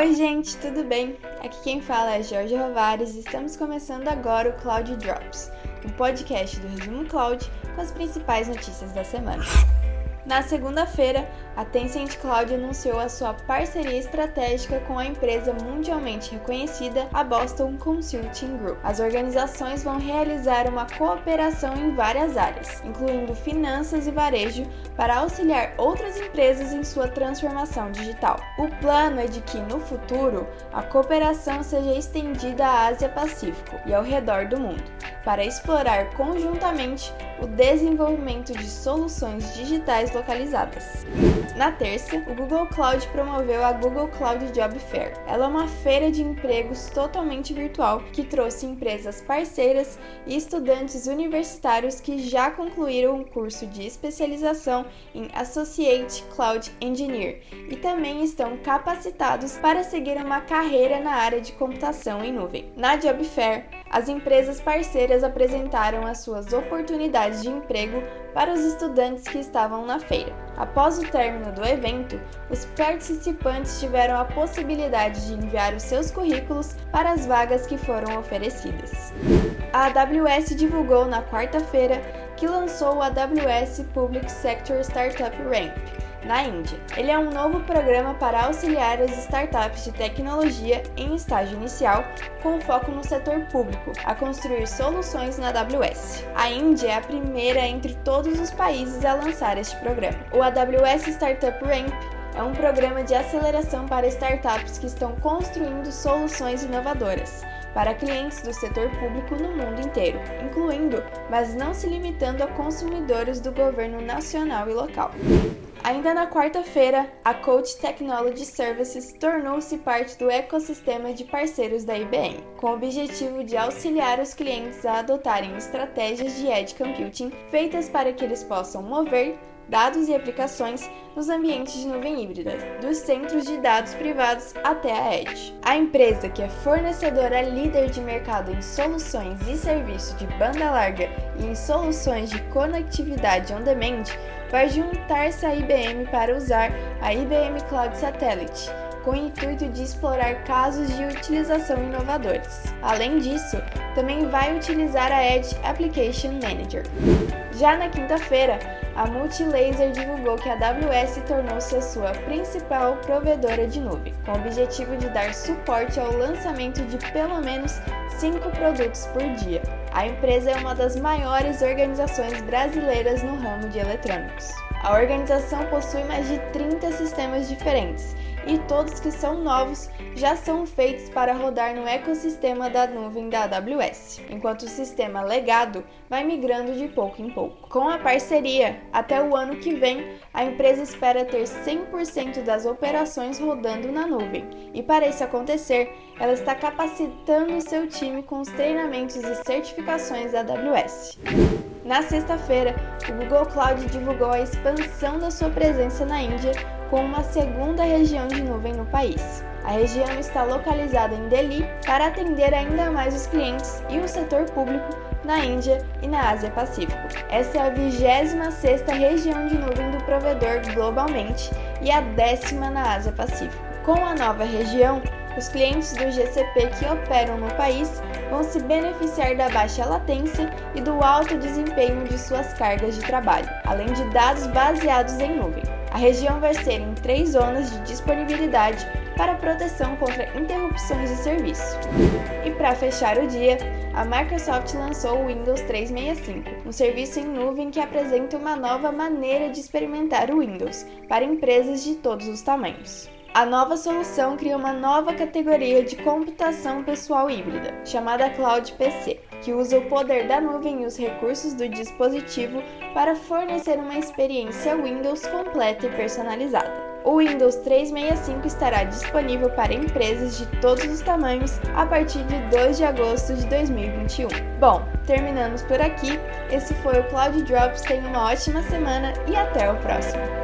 Oi, gente, tudo bem? Aqui quem fala é Jorge Rovares e estamos começando agora o Cloud Drops, um podcast do Resumo Cloud com as principais notícias da semana. Na segunda-feira, a Tencent Cloud anunciou a sua parceria estratégica com a empresa mundialmente reconhecida, a Boston Consulting Group. As organizações vão realizar uma cooperação em várias áreas, incluindo finanças e varejo, para auxiliar outras empresas em sua transformação digital. O plano é de que, no futuro, a cooperação seja estendida à Ásia-Pacífico e ao redor do mundo, para explorar conjuntamente o desenvolvimento de soluções digitais localizadas. Na terça, o Google Cloud promoveu a Google Cloud Job Fair. Ela é uma feira de empregos totalmente virtual que trouxe empresas parceiras e estudantes universitários que já concluíram um curso de especialização em Associate Cloud Engineer e também estão capacitados para seguir uma carreira na área de computação em nuvem. Na Job Fair, as empresas parceiras apresentaram as suas oportunidades de emprego para os estudantes que estavam na feira. Após o término do evento, os participantes tiveram a possibilidade de enviar os seus currículos para as vagas que foram oferecidas. A AWS divulgou na quarta-feira que lançou o AWS Public Sector Startup Ramp na Índia. Ele é um novo programa para auxiliar as startups de tecnologia em estágio inicial, com foco no setor público, a construir soluções na AWS. A Índia é a primeira entre todos os países a lançar este programa. O AWS Startup Ramp é um programa de aceleração para startups que estão construindo soluções inovadoras para clientes do setor público no mundo inteiro, incluindo, mas não se limitando a consumidores do governo nacional e local. Ainda na quarta-feira, a Coach Technology Services tornou-se parte do ecossistema de parceiros da IBM, com o objetivo de auxiliar os clientes a adotarem estratégias de edge computing feitas para que eles possam mover dados e aplicações nos ambientes de nuvem híbrida, dos centros de dados privados até a Edge. A empresa, que é fornecedora líder de mercado em soluções e serviços de banda larga e em soluções de conectividade on demand, vai juntar-se à IBM para usar a IBM Cloud Satellite com o intuito de explorar casos de utilização inovadores. Além disso, também vai utilizar a Edge Application Manager. Já na quinta-feira, a Multilaser divulgou que a AWS tornou-se a sua principal provedora de nuvem, com o objetivo de dar suporte ao lançamento de pelo menos cinco produtos por dia. A empresa é uma das maiores organizações brasileiras no ramo de eletrônicos. A organização possui mais de 30 sistemas diferentes e todos que são novos já são feitos para rodar no ecossistema da nuvem da AWS, enquanto o sistema legado vai migrando de pouco em pouco. Com a parceria, até o ano que vem, a empresa espera ter 100% das operações rodando na nuvem, e para isso acontecer, ela está capacitando seu time com os treinamentos e certificações da AWS. Na sexta-feira, o Google Cloud divulgou a expansão da sua presença na Índia com uma segunda região de nuvem no país. A região está localizada em Delhi para atender ainda mais os clientes e o setor público na Índia e na Ásia Pacífico. Essa é a 26 região de nuvem do provedor globalmente e a décima na Ásia Pacífico. Com a nova região, os clientes do GCP que operam no país vão se beneficiar da baixa latência e do alto desempenho de suas cargas de trabalho, além de dados baseados em nuvem. A região vai ser em três zonas de disponibilidade para proteção contra interrupções de serviço. E para fechar o dia, a Microsoft lançou o Windows 365, um serviço em nuvem que apresenta uma nova maneira de experimentar o Windows para empresas de todos os tamanhos. A nova solução cria uma nova categoria de computação pessoal híbrida, chamada Cloud PC, que usa o poder da nuvem e os recursos do dispositivo para fornecer uma experiência Windows completa e personalizada. O Windows 365 estará disponível para empresas de todos os tamanhos a partir de 2 de agosto de 2021. Bom, terminamos por aqui. Esse foi o Cloud Drops. Tenha uma ótima semana e até o próximo.